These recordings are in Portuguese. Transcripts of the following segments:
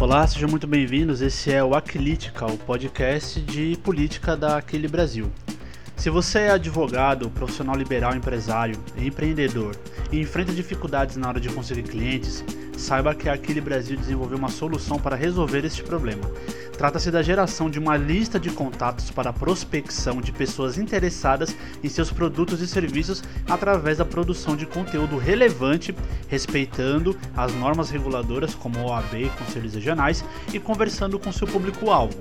Olá, sejam muito bem-vindos. Esse é o Aquilítica, o podcast de política da Aquile Brasil. Se você é advogado, profissional liberal, empresário, empreendedor e enfrenta dificuldades na hora de conseguir clientes, saiba que a Aquile Brasil desenvolveu uma solução para resolver este problema. Trata-se da geração de uma lista de contatos para prospecção de pessoas interessadas em seus produtos e serviços através da produção de conteúdo relevante, respeitando as normas reguladoras como OAB e conselhos regionais e conversando com seu público-alvo.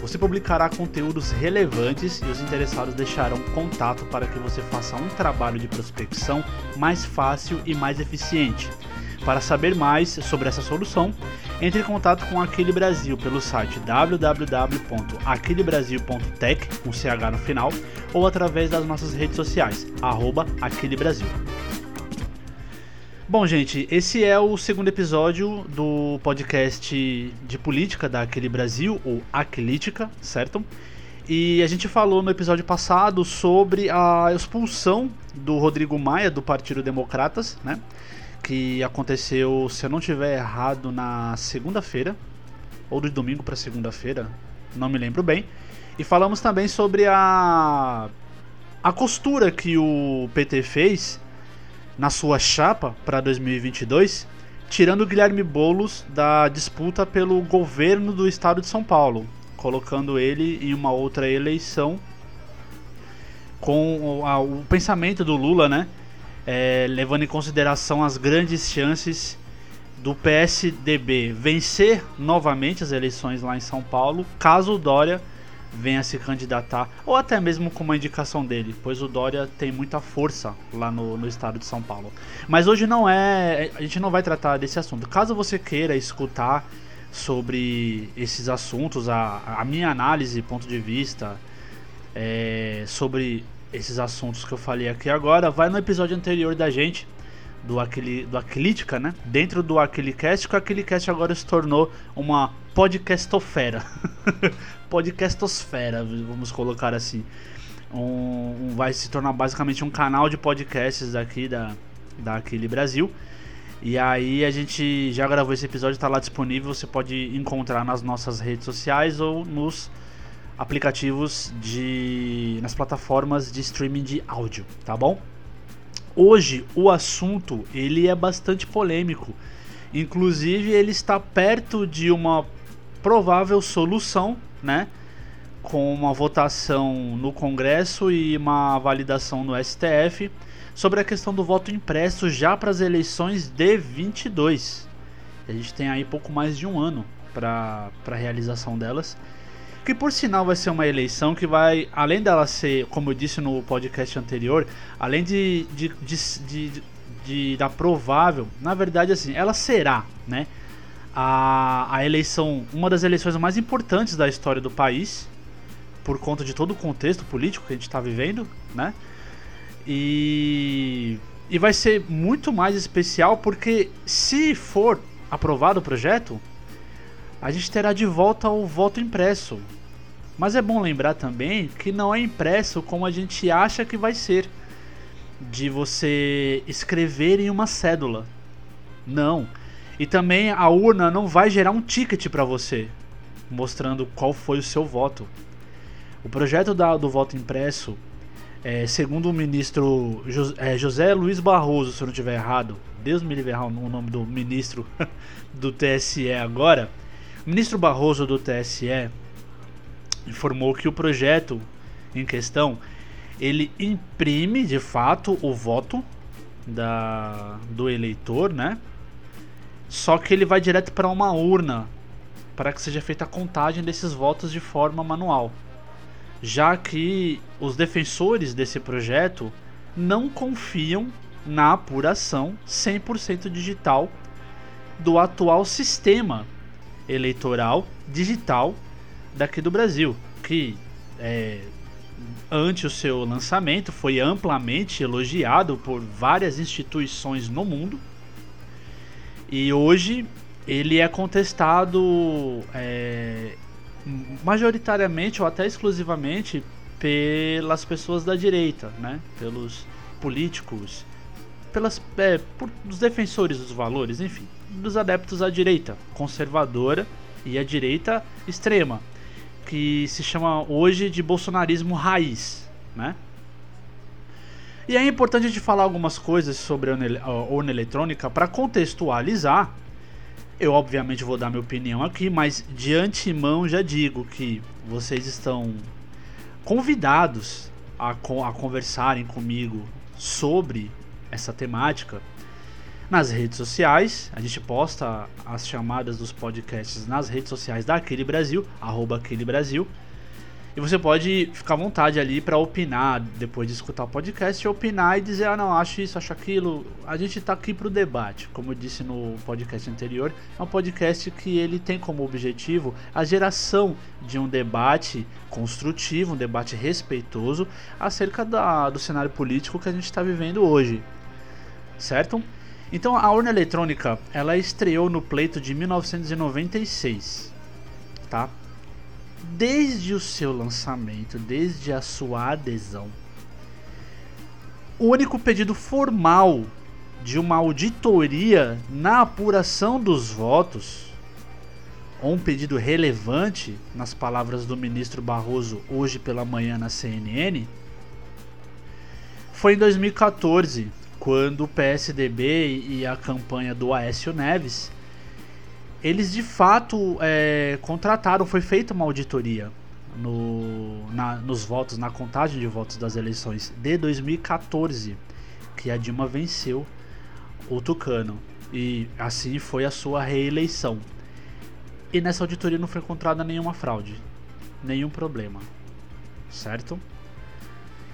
Você publicará conteúdos relevantes e os interessados deixarão contato para que você faça um trabalho de prospecção mais fácil e mais eficiente. Para saber mais sobre essa solução, entre em contato com Aquele Brasil pelo site www.aquelebrasil.tech, com CH no final, ou através das nossas redes sociais, arroba Brasil. Bom, gente, esse é o segundo episódio do podcast de política da Aquele Brasil, ou Aquilítica, certo? E a gente falou no episódio passado sobre a expulsão do Rodrigo Maia do Partido Democratas, né? Que aconteceu, se eu não tiver errado, na segunda-feira, ou de domingo para segunda-feira, não me lembro bem. E falamos também sobre a a costura que o PT fez na sua chapa para 2022, tirando Guilherme Bolos da disputa pelo governo do estado de São Paulo, colocando ele em uma outra eleição com o, a, o pensamento do Lula, né? É, levando em consideração as grandes chances do PSDB vencer novamente as eleições lá em São Paulo, caso o Dória venha se candidatar, ou até mesmo com uma indicação dele, pois o Dória tem muita força lá no, no estado de São Paulo. Mas hoje não é. A gente não vai tratar desse assunto. Caso você queira escutar sobre esses assuntos, a, a minha análise, ponto de vista, é, sobre esses assuntos que eu falei aqui agora, vai no episódio anterior da gente do aquele do Aquilítica, né? Dentro do Aquilicast, que o Aquilicast agora se tornou uma podcastofera. podcastosfera, vamos colocar assim. Um, um, vai se tornar basicamente um canal de podcasts aqui da, da Aquile Brasil. E aí a gente já gravou esse episódio, está lá disponível, você pode encontrar nas nossas redes sociais ou nos aplicativos de nas plataformas de streaming de áudio, tá bom? Hoje o assunto ele é bastante polêmico. Inclusive ele está perto de uma provável solução, né? Com uma votação no Congresso e uma validação no STF sobre a questão do voto impresso já para as eleições de 22. A gente tem aí pouco mais de um ano para a realização delas. Que por sinal vai ser uma eleição que vai, além dela ser, como eu disse no podcast anterior, além de, de, de, de, de da provável, na verdade assim, ela será, né? A, a eleição, uma das eleições mais importantes da história do país, por conta de todo o contexto político que a gente está vivendo, né? E, e vai ser muito mais especial porque se for aprovado o projeto, a gente terá de volta o voto impresso. Mas é bom lembrar também que não é impresso como a gente acha que vai ser. De você escrever em uma cédula. Não. E também a urna não vai gerar um ticket para você, mostrando qual foi o seu voto. O projeto da, do voto impresso, é, segundo o ministro é, José Luiz Barroso, se eu não estiver errado, Deus me livre o nome do ministro do TSE agora, o ministro Barroso do TSE informou que o projeto em questão ele imprime de fato o voto da, do eleitor, né? Só que ele vai direto para uma urna para que seja feita a contagem desses votos de forma manual. Já que os defensores desse projeto não confiam na apuração 100% digital do atual sistema eleitoral digital daqui do Brasil, que é, ante o seu lançamento foi amplamente elogiado por várias instituições no mundo e hoje ele é contestado é, majoritariamente ou até exclusivamente pelas pessoas da direita, né? pelos políticos pelas, é, por, dos defensores dos valores, enfim, dos adeptos à direita conservadora e à direita extrema, que se chama hoje de bolsonarismo raiz, né? E é importante de falar algumas coisas sobre a urna eletrônica para contextualizar. Eu obviamente vou dar minha opinião aqui, mas de antemão já digo que vocês estão convidados a, a conversarem comigo sobre essa temática nas redes sociais. A gente posta as chamadas dos podcasts nas redes sociais da Brasil, arroba Aquele Brasil. E você pode ficar à vontade ali para opinar depois de escutar o podcast, opinar e dizer, ah não, acho isso, acho aquilo. A gente está aqui para o debate, como eu disse no podcast anterior, é um podcast que ele tem como objetivo a geração de um debate construtivo, um debate respeitoso acerca da, do cenário político que a gente está vivendo hoje, certo? Então a urna eletrônica, ela estreou no pleito de 1996, tá? desde o seu lançamento, desde a sua adesão, o único pedido formal de uma auditoria na apuração dos votos, ou um pedido relevante, nas palavras do ministro Barroso hoje pela manhã na CNN, foi em 2014, quando o PSDB e a campanha do Aécio Neves eles de fato é, contrataram, foi feita uma auditoria no, na, nos votos, na contagem de votos das eleições de 2014, que a Dilma venceu o Tucano. E assim foi a sua reeleição. E nessa auditoria não foi encontrada nenhuma fraude, nenhum problema, certo?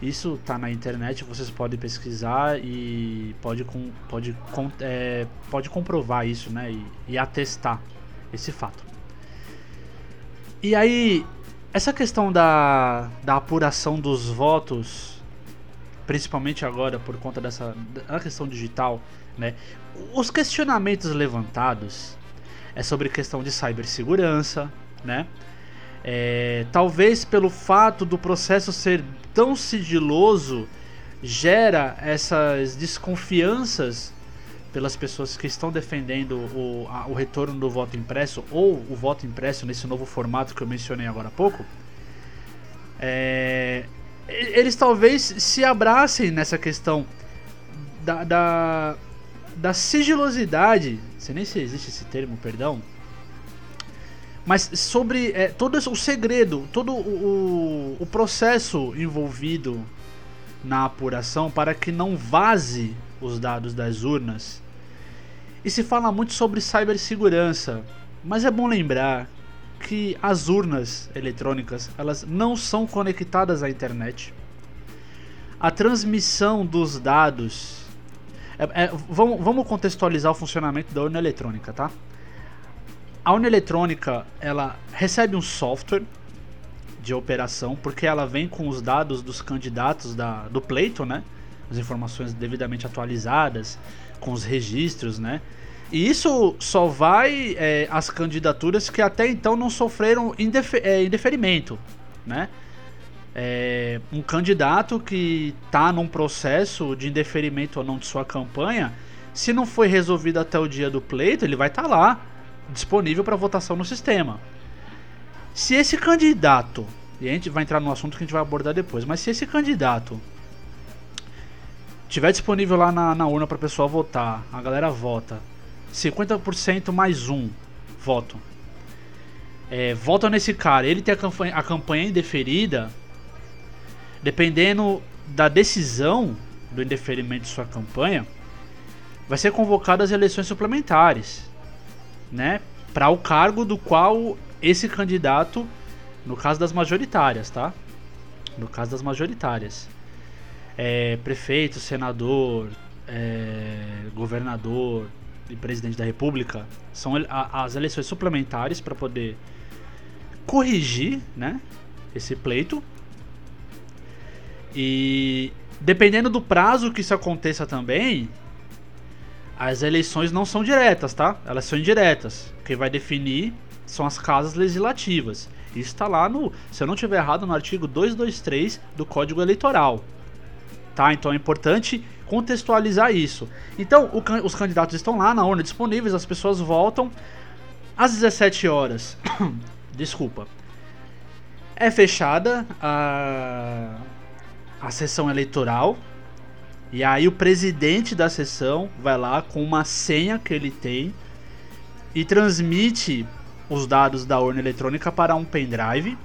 Isso tá na internet, vocês podem pesquisar e pode, com, pode, com, é, pode comprovar isso, né? E, e atestar esse fato. E aí, essa questão da, da apuração dos votos, principalmente agora por conta dessa da questão digital, né? Os questionamentos levantados é sobre questão de cibersegurança, né? É, talvez pelo fato do processo ser tão sigiloso gera essas desconfianças pelas pessoas que estão defendendo o, a, o retorno do voto impresso ou o voto impresso nesse novo formato que eu mencionei agora há pouco. É, eles talvez se abracem nessa questão da, da, da sigilosidade, sei nem se existe esse termo, perdão, mas sobre é, todo o segredo, todo o, o, processo envolvido na apuração para que não vaze os dados das urnas. E se fala muito sobre cibersegurança, mas é bom lembrar que as urnas eletrônicas elas não são conectadas à internet. A transmissão dos dados. É, é, vamos, vamos contextualizar o funcionamento da urna eletrônica, tá? A urna eletrônica ela recebe um software de operação porque ela vem com os dados dos candidatos da, do pleito, né? As informações devidamente atualizadas, com os registros, né? E isso só vai é, às candidaturas que até então não sofreram indefer é, indeferimento, né? É, um candidato que está num processo de indeferimento ou não de sua campanha, se não foi resolvido até o dia do pleito, ele vai estar tá lá disponível para votação no sistema. Se esse candidato, e a gente vai entrar no assunto que a gente vai abordar depois, mas se esse candidato tiver disponível lá na, na urna para a pessoa votar, a galera vota, 50% mais um voto. É, vota nesse cara, ele tem a campanha, a campanha indeferida, dependendo da decisão do indeferimento de sua campanha, vai ser convocado as eleições suplementares né, para o cargo do qual esse candidato, no caso das majoritárias, tá? No caso das majoritárias, é, prefeito, senador, é, governador e presidente da República são as eleições suplementares para poder corrigir, né, esse pleito. E dependendo do prazo que isso aconteça também, as eleições não são diretas, tá? Elas são indiretas. Quem vai definir são as casas legislativas. Isso está lá no, se eu não tiver errado, no artigo 223 do Código Eleitoral. tá? Então é importante contextualizar isso. Então, o, os candidatos estão lá na urna disponíveis, as pessoas votam. Às 17 horas, desculpa, é fechada a, a sessão eleitoral. E aí o presidente da sessão vai lá com uma senha que ele tem e transmite os dados da urna eletrônica para um pendrive.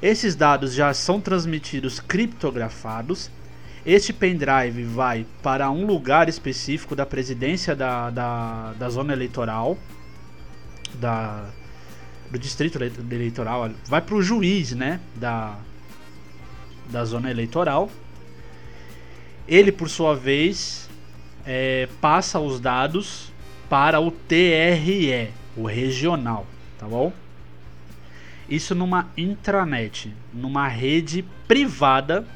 Esses dados já são transmitidos criptografados este pendrive vai para um lugar específico da presidência da, da, da zona eleitoral, da, do distrito eleitoral, vai para o juiz né, da, da zona eleitoral. Ele, por sua vez, é, passa os dados para o TRE, o regional, tá bom? Isso numa intranet, numa rede privada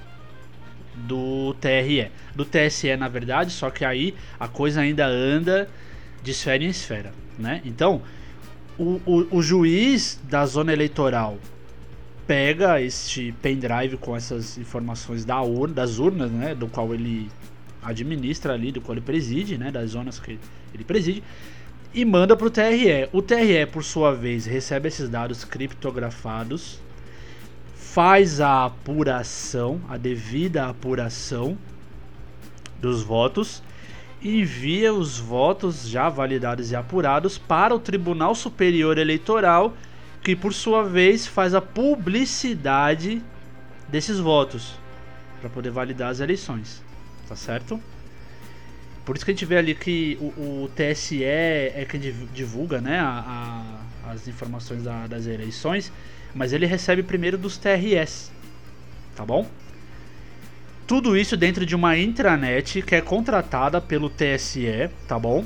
do TRE. Do TSE, na verdade, só que aí a coisa ainda anda de esfera em esfera, né? Então, o, o, o juiz da zona eleitoral pega este pendrive com essas informações da urna, das urnas, né, do qual ele administra ali, do qual ele preside, né, das zonas que ele preside, e manda para o TRE. O TRE, por sua vez, recebe esses dados criptografados faz a apuração, a devida apuração dos votos e envia os votos já validados e apurados para o Tribunal Superior Eleitoral, que por sua vez faz a publicidade desses votos para poder validar as eleições, tá certo? Por isso que a gente vê ali que o, o TSE é quem divulga né, a, a, as informações da, das eleições mas ele recebe primeiro dos TRS, tá bom? Tudo isso dentro de uma intranet que é contratada pelo TSE, tá bom?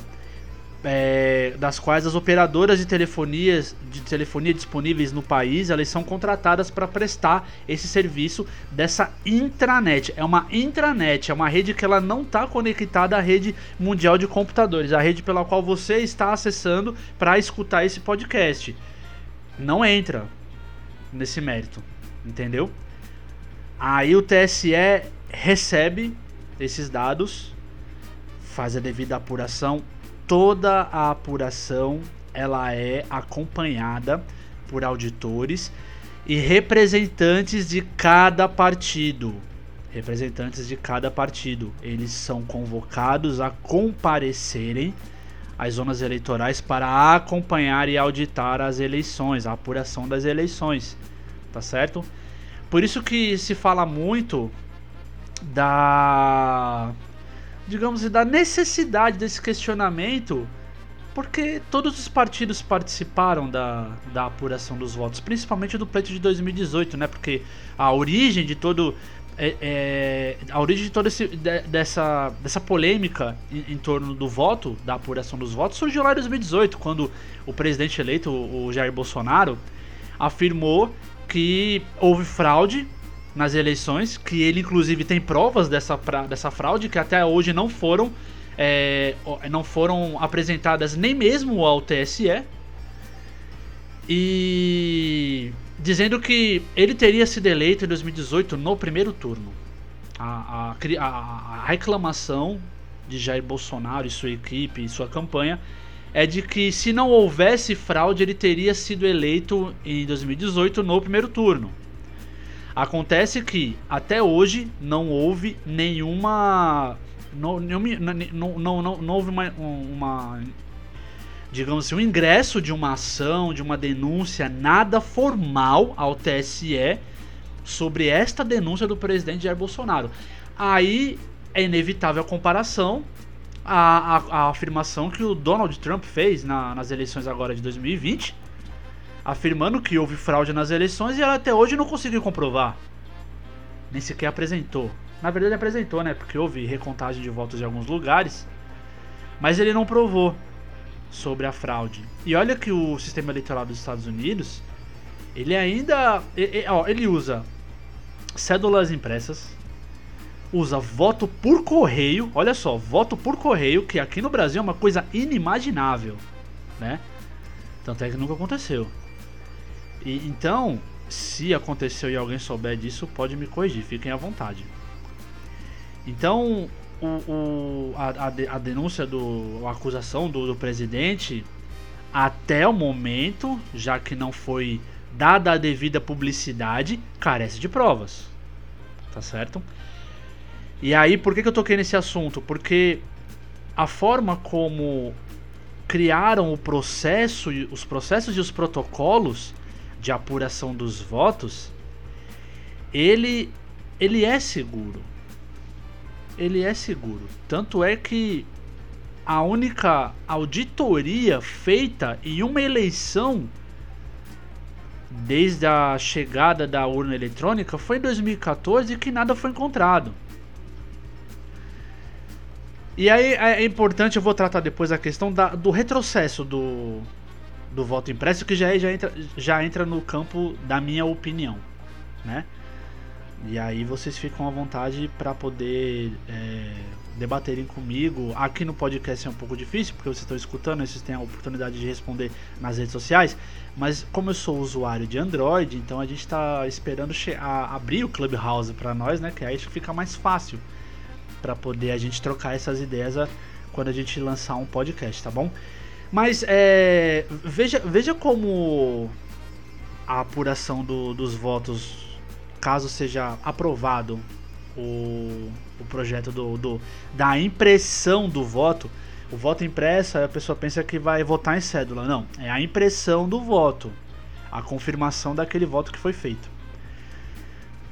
É, das quais as operadoras de telefonia, de telefonia disponíveis no país elas são contratadas para prestar esse serviço dessa intranet. É uma intranet, é uma rede que ela não está conectada à rede mundial de computadores, a rede pela qual você está acessando para escutar esse podcast. Não entra, nesse mérito, entendeu? Aí o TSE recebe esses dados, faz a devida apuração. Toda a apuração ela é acompanhada por auditores e representantes de cada partido. Representantes de cada partido. Eles são convocados a comparecerem às zonas eleitorais para acompanhar e auditar as eleições, a apuração das eleições tá certo? Por isso que se fala muito da digamos da necessidade desse questionamento, porque todos os partidos participaram da, da apuração dos votos, principalmente do pleito de 2018, né? Porque a origem de todo é, é, a origem de toda esse, de, dessa, dessa polêmica em, em, torno do voto, da apuração dos votos, surgiu lá em 2018, quando o presidente eleito, o Jair Bolsonaro, afirmou que houve fraude nas eleições, que ele inclusive tem provas dessa, dessa fraude que até hoje não foram é, não foram apresentadas nem mesmo ao TSE e dizendo que ele teria sido eleito em 2018 no primeiro turno. A, a, a reclamação de Jair Bolsonaro e sua equipe e sua campanha é de que se não houvesse fraude, ele teria sido eleito em 2018 no primeiro turno. Acontece que até hoje não houve nenhuma. Não, não, não, não, não houve uma, uma. Digamos assim, um ingresso de uma ação, de uma denúncia, nada formal ao TSE sobre esta denúncia do presidente Jair Bolsonaro. Aí é inevitável a comparação a, a, a afirmação que o Donald Trump fez na, nas eleições agora de 2020, afirmando que houve fraude nas eleições e ela até hoje não conseguiu comprovar. Nem sequer apresentou. Na verdade apresentou, né? Porque houve recontagem de votos em alguns lugares. Mas ele não provou sobre a fraude. E olha que o sistema eleitoral dos Estados Unidos, ele ainda, ele, ó, ele usa cédulas impressas, usa voto por correio. Olha só, voto por correio, que aqui no Brasil é uma coisa inimaginável, né? Tanto é que nunca aconteceu. E então, se aconteceu e alguém souber disso, pode me corrigir, fiquem à vontade. Então, o, o a, a, denúncia do. a acusação do, do presidente, até o momento, já que não foi dada a devida publicidade, carece de provas. Tá certo? E aí, por que, que eu toquei nesse assunto? Porque a forma como criaram o processo, os processos e os protocolos de apuração dos votos, ele, ele é seguro. Ele é seguro. Tanto é que a única auditoria feita em uma eleição desde a chegada da urna eletrônica foi em 2014 que nada foi encontrado. E aí é importante, eu vou tratar depois a questão da, do retrocesso do, do voto impresso, que já, é, já, entra, já entra no campo da minha opinião, né? E aí vocês ficam à vontade para poder é, debaterem comigo. Aqui no podcast é um pouco difícil, porque vocês estão escutando, vocês têm a oportunidade de responder nas redes sociais. Mas como eu sou usuário de Android, então a gente está esperando a, abrir o Clubhouse para nós, né? Que aí fica mais fácil para poder a gente trocar essas ideias quando a gente lançar um podcast, tá bom? Mas é, veja, veja como a apuração do, dos votos, caso seja aprovado o, o projeto do, do, da impressão do voto, o voto impresso, a pessoa pensa que vai votar em cédula. Não, é a impressão do voto, a confirmação daquele voto que foi feito.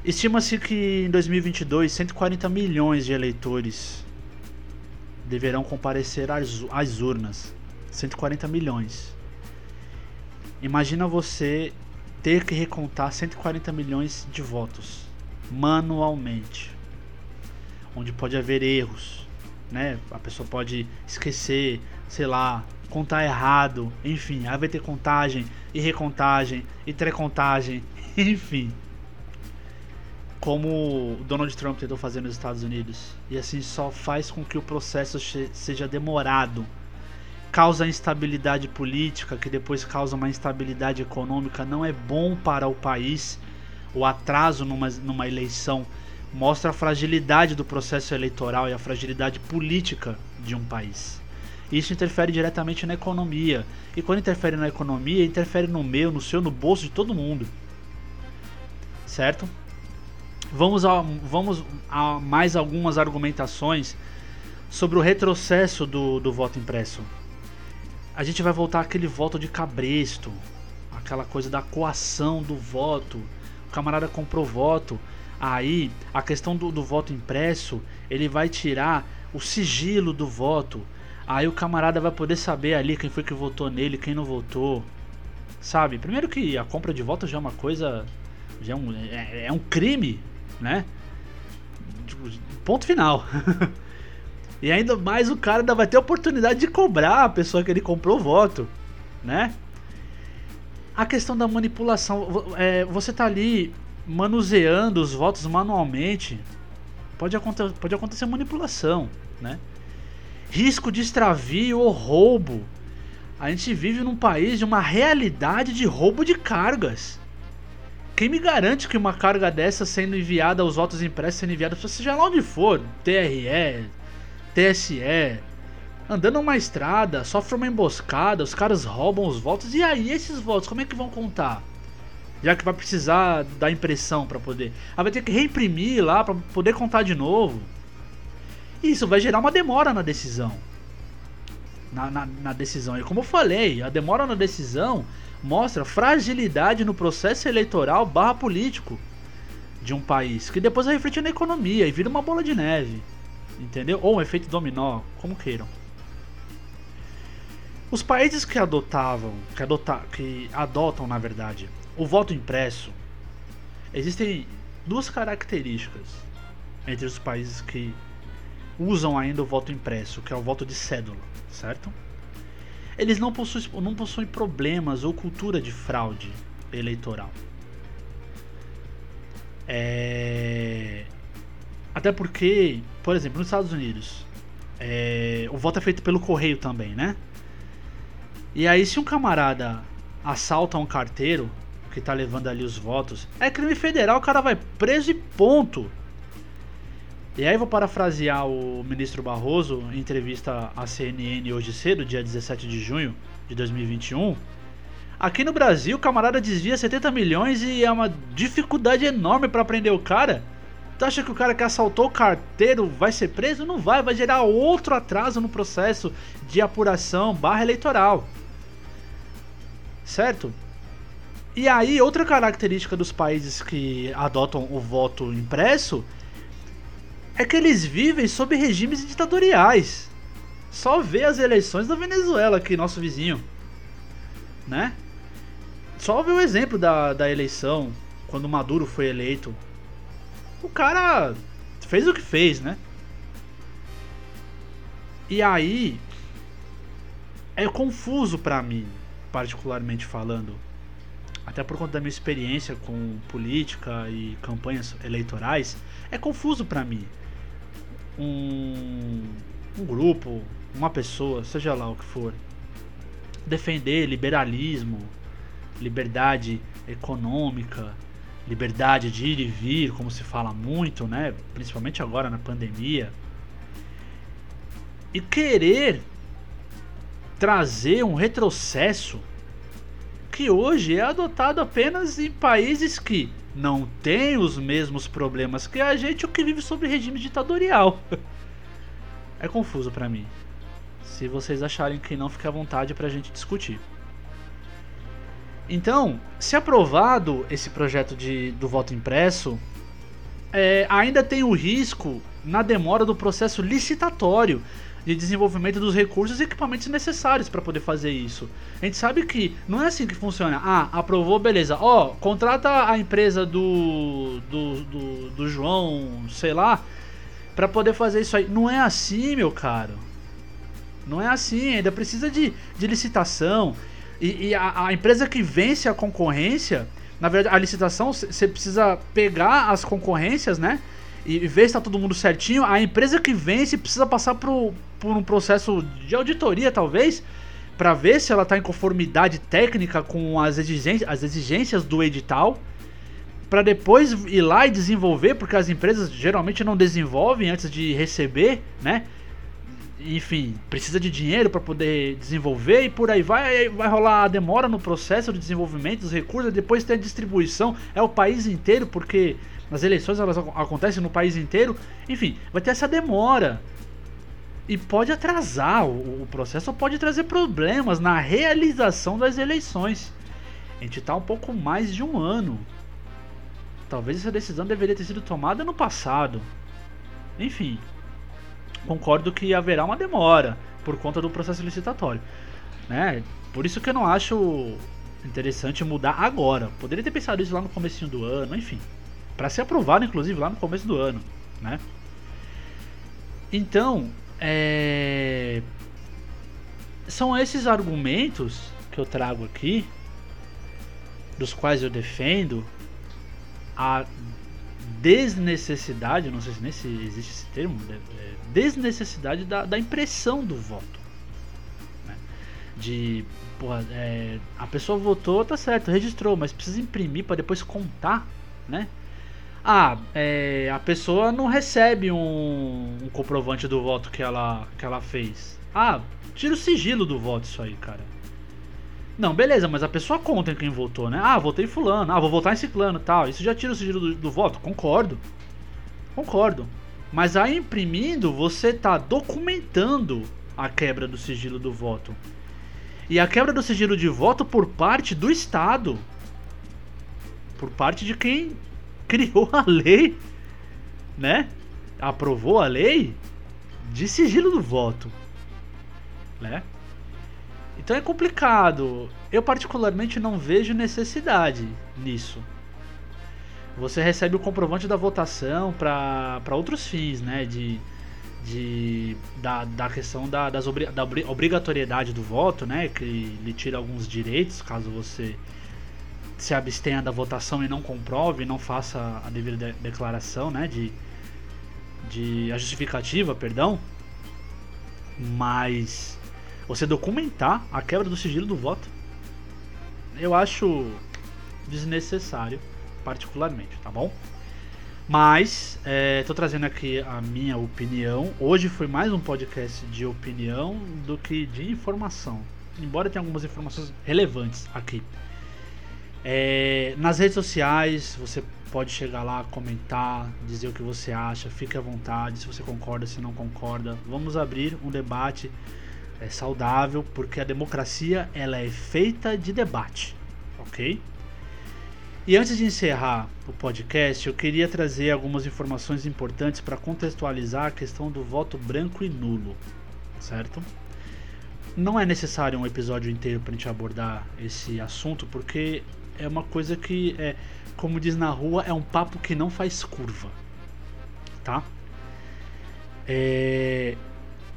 Estima-se que em 2022 140 milhões de eleitores deverão comparecer às, às urnas. 140 milhões. Imagina você ter que recontar 140 milhões de votos manualmente, onde pode haver erros, né? A pessoa pode esquecer, sei lá, contar errado, enfim, aí vai ter contagem e recontagem e trecontagem, enfim como o Donald Trump tentou fazer nos Estados Unidos. E assim só faz com que o processo seja demorado. Causa instabilidade política, que depois causa uma instabilidade econômica. Não é bom para o país. O atraso numa, numa eleição mostra a fragilidade do processo eleitoral e a fragilidade política de um país. Isso interfere diretamente na economia. E quando interfere na economia, interfere no meu, no seu, no bolso de todo mundo. Certo? Vamos a, vamos a mais algumas argumentações sobre o retrocesso do, do voto impresso. A gente vai voltar àquele voto de cabresto, aquela coisa da coação do voto. O camarada comprou voto. Aí, a questão do, do voto impresso, ele vai tirar o sigilo do voto. Aí o camarada vai poder saber ali quem foi que votou nele, quem não votou. Sabe? Primeiro que a compra de voto já é uma coisa. Já é um, é, é um crime né? Tipo, ponto final. e ainda mais o cara ainda vai ter a oportunidade de cobrar a pessoa que ele comprou o voto, né? A questão da manipulação, é, você tá ali manuseando os votos manualmente, pode, acontecer, pode acontecer manipulação, né? Risco de extravio ou roubo. A gente vive num país de uma realidade de roubo de cargas. Quem me garante que uma carga dessa sendo enviada, os votos impressos sendo enviados, seja lá onde for, TRE, TSE, andando numa estrada, sofre uma emboscada, os caras roubam os votos, e aí esses votos, como é que vão contar? Já que vai precisar da impressão para poder. Ah, vai ter que reimprimir lá para poder contar de novo. Isso vai gerar uma demora na decisão. Na, na, na decisão. E como eu falei, a demora na decisão mostra fragilidade no processo eleitoral barra político de um país, que depois vai refletir na economia e vira uma bola de neve, entendeu? Ou um efeito dominó, como queiram. Os países que adotavam, que, adota, que adotam na verdade, o voto impresso, existem duas características entre os países que usam ainda o voto impresso, que é o voto de cédula, certo? eles não possuem, não possuem problemas ou cultura de fraude eleitoral. É... Até porque, por exemplo, nos Estados Unidos, é... o voto é feito pelo correio também, né? E aí, se um camarada assalta um carteiro que tá levando ali os votos, é crime federal, o cara vai preso e ponto. E aí vou parafrasear o ministro Barroso em entrevista à CNN hoje cedo, dia 17 de junho de 2021. Aqui no Brasil, o camarada desvia 70 milhões e é uma dificuldade enorme para prender o cara. Tu acha que o cara que assaltou o carteiro vai ser preso? Não vai, vai gerar outro atraso no processo de apuração barra eleitoral. Certo? E aí, outra característica dos países que adotam o voto impresso é que eles vivem sob regimes ditatoriais. Só vê as eleições da Venezuela aqui, nosso vizinho. Né? Só vê o exemplo da, da eleição, quando Maduro foi eleito. O cara fez o que fez, né? E aí é confuso para mim, particularmente falando, até por conta da minha experiência com política e campanhas eleitorais, é confuso para mim um, um grupo, uma pessoa, seja lá o que for, defender liberalismo, liberdade econômica, liberdade de ir e vir, como se fala muito, né? Principalmente agora na pandemia. E querer trazer um retrocesso que hoje é adotado apenas em países que não tem os mesmos problemas que a gente, o que vive sob regime ditatorial. é confuso para mim. Se vocês acharem que não, fique à vontade pra gente discutir. Então, se aprovado esse projeto de, do voto impresso, é, ainda tem o risco na demora do processo licitatório de desenvolvimento dos recursos e equipamentos necessários para poder fazer isso. A gente sabe que não é assim que funciona. Ah, aprovou, beleza. Ó, oh, contrata a empresa do, do, do, do João, sei lá, para poder fazer isso aí. Não é assim, meu caro. Não é assim. Ainda precisa de, de licitação. E, e a, a empresa que vence a concorrência, na verdade, a licitação, você precisa pegar as concorrências, né? e ver se tá todo mundo certinho, a empresa que vence precisa passar por, por um processo de auditoria, talvez, para ver se ela tá em conformidade técnica com as exigências, as exigências do edital, para depois ir lá e desenvolver, porque as empresas geralmente não desenvolvem antes de receber, né? Enfim, precisa de dinheiro para poder desenvolver e por aí vai, vai rolar a demora no processo de desenvolvimento dos recursos, depois tem a distribuição, é o país inteiro, porque as eleições elas acontecem no país inteiro. Enfim, vai ter essa demora. E pode atrasar o, o processo, pode trazer problemas na realização das eleições. A gente está um pouco mais de um ano. Talvez essa decisão deveria ter sido tomada no passado. Enfim, concordo que haverá uma demora por conta do processo licitatório. Né? Por isso que eu não acho interessante mudar agora. Poderia ter pensado isso lá no começo do ano, enfim para ser aprovado, inclusive, lá no começo do ano, né? Então, é... são esses argumentos que eu trago aqui, dos quais eu defendo a desnecessidade, não sei se nem existe esse termo, é, desnecessidade da, da impressão do voto. Né? De, porra, é, a pessoa votou, tá certo, registrou, mas precisa imprimir para depois contar, né? Ah, é, a pessoa não recebe um, um, comprovante do voto que ela, que ela fez. Ah, tira o sigilo do voto isso aí, cara. Não, beleza, mas a pessoa conta em quem votou, né? Ah, votei em fulano, ah, vou votar em ciclano tal. Isso já tira o sigilo do, do voto? Concordo. Concordo. Mas aí imprimindo, você tá documentando a quebra do sigilo do voto. E a quebra do sigilo de voto por parte do Estado. Por parte de quem criou a lei, né? Aprovou a lei de sigilo do voto, né? Então é complicado. Eu particularmente não vejo necessidade nisso. Você recebe o comprovante da votação para outros fins, né? De, de da, da questão da, das obri, da obrigatoriedade do voto, né? Que lhe tira alguns direitos caso você se abstenha da votação e não comprove, não faça a devida de declaração, né, de, de a justificativa, perdão, mas você documentar a quebra do sigilo do voto, eu acho desnecessário, particularmente, tá bom? Mas estou é, trazendo aqui a minha opinião. Hoje foi mais um podcast de opinião do que de informação. Embora tenha algumas informações relevantes aqui. É, nas redes sociais você pode chegar lá, comentar, dizer o que você acha, fique à vontade, se você concorda, se não concorda. Vamos abrir um debate é, saudável, porque a democracia ela é feita de debate, ok? E antes de encerrar o podcast, eu queria trazer algumas informações importantes para contextualizar a questão do voto branco e nulo, certo? Não é necessário um episódio inteiro para a gente abordar esse assunto, porque é uma coisa que, é, como diz na rua, é um papo que não faz curva, tá? É,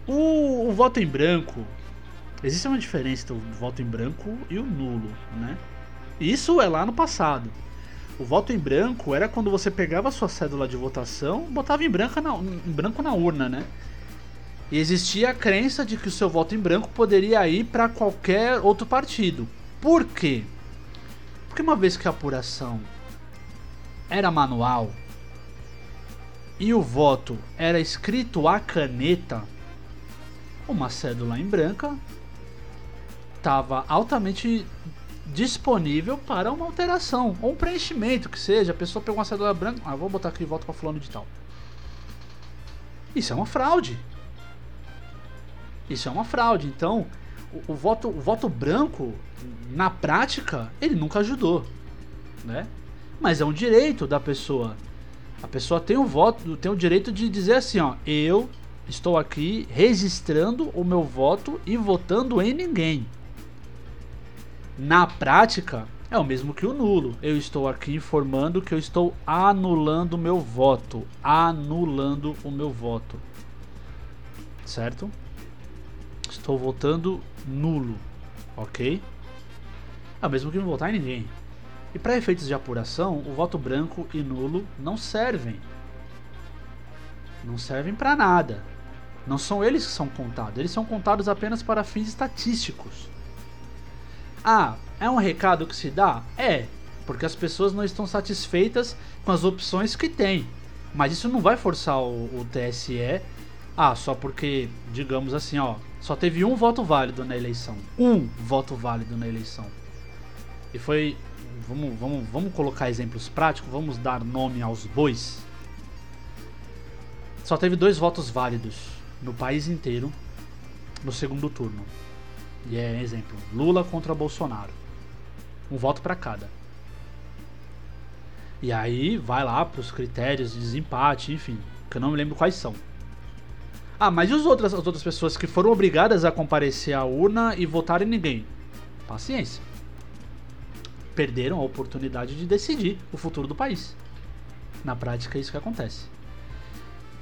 o, o voto em branco, existe uma diferença entre o voto em branco e o nulo, né? Isso é lá no passado. O voto em branco era quando você pegava a sua cédula de votação, botava em, branco na, em branco na urna, né? E existia a crença de que o seu voto em branco poderia ir para qualquer outro partido. Por quê? Porque uma vez que a apuração era manual e o voto era escrito à caneta, uma cédula em branca estava altamente disponível para uma alteração ou um preenchimento que seja. A pessoa pegou uma cédula branca, ah, vou botar aqui e volta para fulano de tal. Isso é uma fraude. Isso é uma fraude. Então, o, o, voto, o voto branco, na prática, ele nunca ajudou, né? Mas é um direito da pessoa. A pessoa tem o voto, tem o direito de dizer assim, ó, eu estou aqui registrando o meu voto e votando em ninguém na prática é o mesmo que o nulo. Eu estou aqui informando que eu estou anulando o meu voto. Anulando o meu voto. Certo? Estou votando nulo. Ok? É o mesmo que não votar em ninguém. E para efeitos de apuração, o voto branco e nulo não servem. Não servem para nada. Não são eles que são contados. Eles são contados apenas para fins estatísticos. Ah, é um recado que se dá? É, porque as pessoas não estão satisfeitas com as opções que tem. Mas isso não vai forçar o, o TSE. Ah, só porque, digamos assim, ó, só teve um voto válido na eleição. Um voto válido na eleição. E foi. Vamos, vamos, vamos colocar exemplos práticos, vamos dar nome aos bois. Só teve dois votos válidos no país inteiro no segundo turno. E é exemplo, Lula contra Bolsonaro. Um voto para cada. E aí vai lá para os critérios de desempate, enfim, que eu não me lembro quais são. Ah, mas e outras, as outras pessoas que foram obrigadas a comparecer à urna e votar em ninguém? Paciência. Perderam a oportunidade de decidir o futuro do país. Na prática é isso que acontece.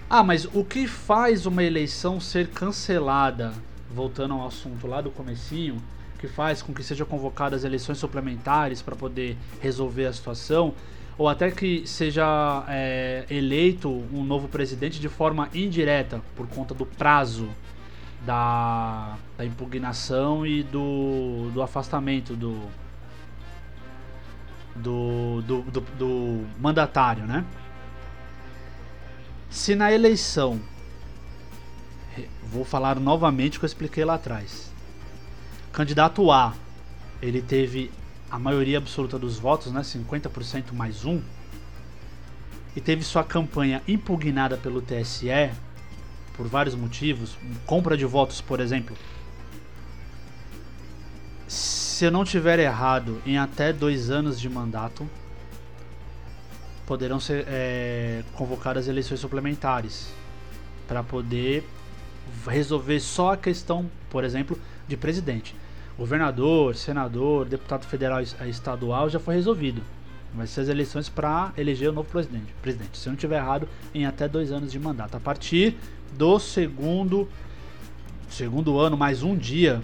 Ah, mas o que faz uma eleição ser cancelada voltando ao assunto lá do comecinho, que faz com que sejam convocadas eleições suplementares para poder resolver a situação, ou até que seja é, eleito um novo presidente de forma indireta, por conta do prazo da, da impugnação e do, do afastamento do, do, do, do, do mandatário, né? Se na eleição vou falar novamente o que eu expliquei lá atrás. Candidato A, ele teve a maioria absoluta dos votos, né, 50% mais um, e teve sua campanha impugnada pelo TSE por vários motivos, compra de votos, por exemplo. Se eu não tiver errado, em até dois anos de mandato, poderão ser é, convocadas eleições suplementares para poder resolver só a questão, por exemplo, de presidente. Governador, senador, deputado federal e estadual já foi resolvido. Vai ser as eleições para eleger o novo presidente. presidente. Se eu não estiver errado, em até dois anos de mandato. A partir do segundo, segundo ano, mais um dia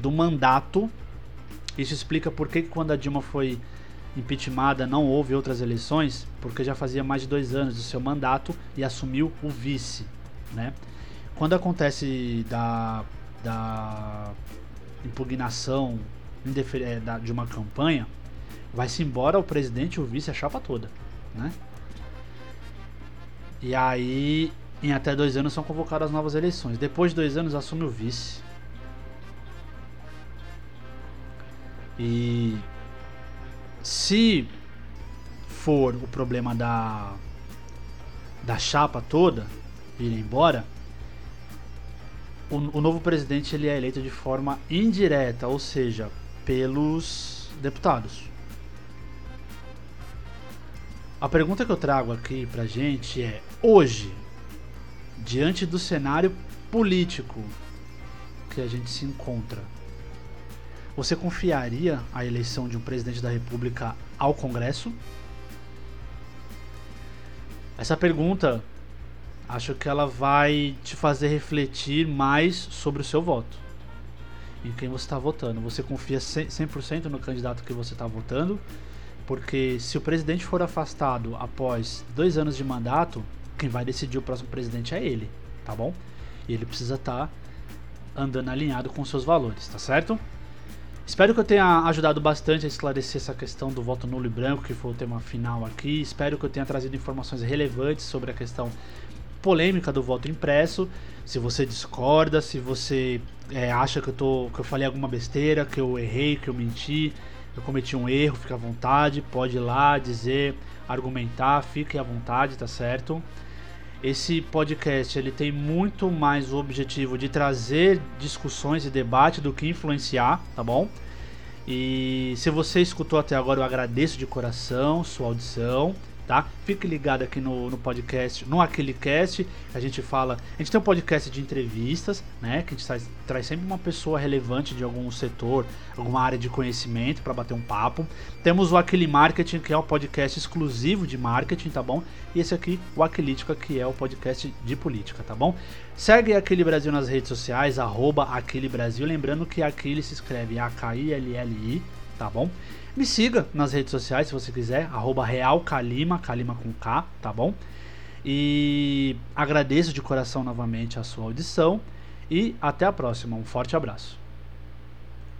do mandato. Isso explica por que quando a Dilma foi impeachmentada não houve outras eleições, porque já fazia mais de dois anos do seu mandato e assumiu o vice, né? quando acontece da, da impugnação é, de uma campanha, vai-se embora o presidente o vice, a chapa toda, né? E aí, em até dois anos, são convocadas novas eleições. Depois de dois anos, assume o vice. E se for o problema da da chapa toda ir embora, o, o novo presidente ele é eleito de forma indireta, ou seja, pelos deputados. A pergunta que eu trago aqui pra gente é: hoje, diante do cenário político que a gente se encontra, você confiaria a eleição de um presidente da República ao Congresso? Essa pergunta, acho que ela vai te fazer refletir mais sobre o seu voto. Em quem você está votando. Você confia 100% no candidato que você está votando? Porque se o presidente for afastado após dois anos de mandato, quem vai decidir o próximo presidente é ele, tá bom? E ele precisa estar tá andando alinhado com seus valores, tá certo? Espero que eu tenha ajudado bastante a esclarecer essa questão do voto nulo e branco, que foi o tema final aqui. Espero que eu tenha trazido informações relevantes sobre a questão polêmica do voto impresso. Se você discorda, se você é, acha que eu, tô, que eu falei alguma besteira, que eu errei, que eu menti, eu cometi um erro, fique à vontade, pode ir lá dizer, argumentar, fique à vontade, tá certo? Esse podcast ele tem muito mais o objetivo de trazer discussões e debate do que influenciar, tá bom? E se você escutou até agora, eu agradeço de coração sua audição tá? Fique ligado aqui no, no podcast, no Aquilecast, a gente fala, a gente tem um podcast de entrevistas, né, que a gente traz, traz sempre uma pessoa relevante de algum setor, alguma área de conhecimento para bater um papo. Temos o Aquile Marketing, que é um podcast exclusivo de marketing, tá bom? E esse aqui, o Aquilítica, que é o podcast de política, tá bom? Segue Aquile Brasil nas redes sociais, arroba Brasil, lembrando que Aquile se escreve A-K-I-L-L-I, tá bom? Me siga nas redes sociais se você quiser, arroba realcalima, calima com K, tá bom? E agradeço de coração novamente a sua audição e até a próxima. Um forte abraço.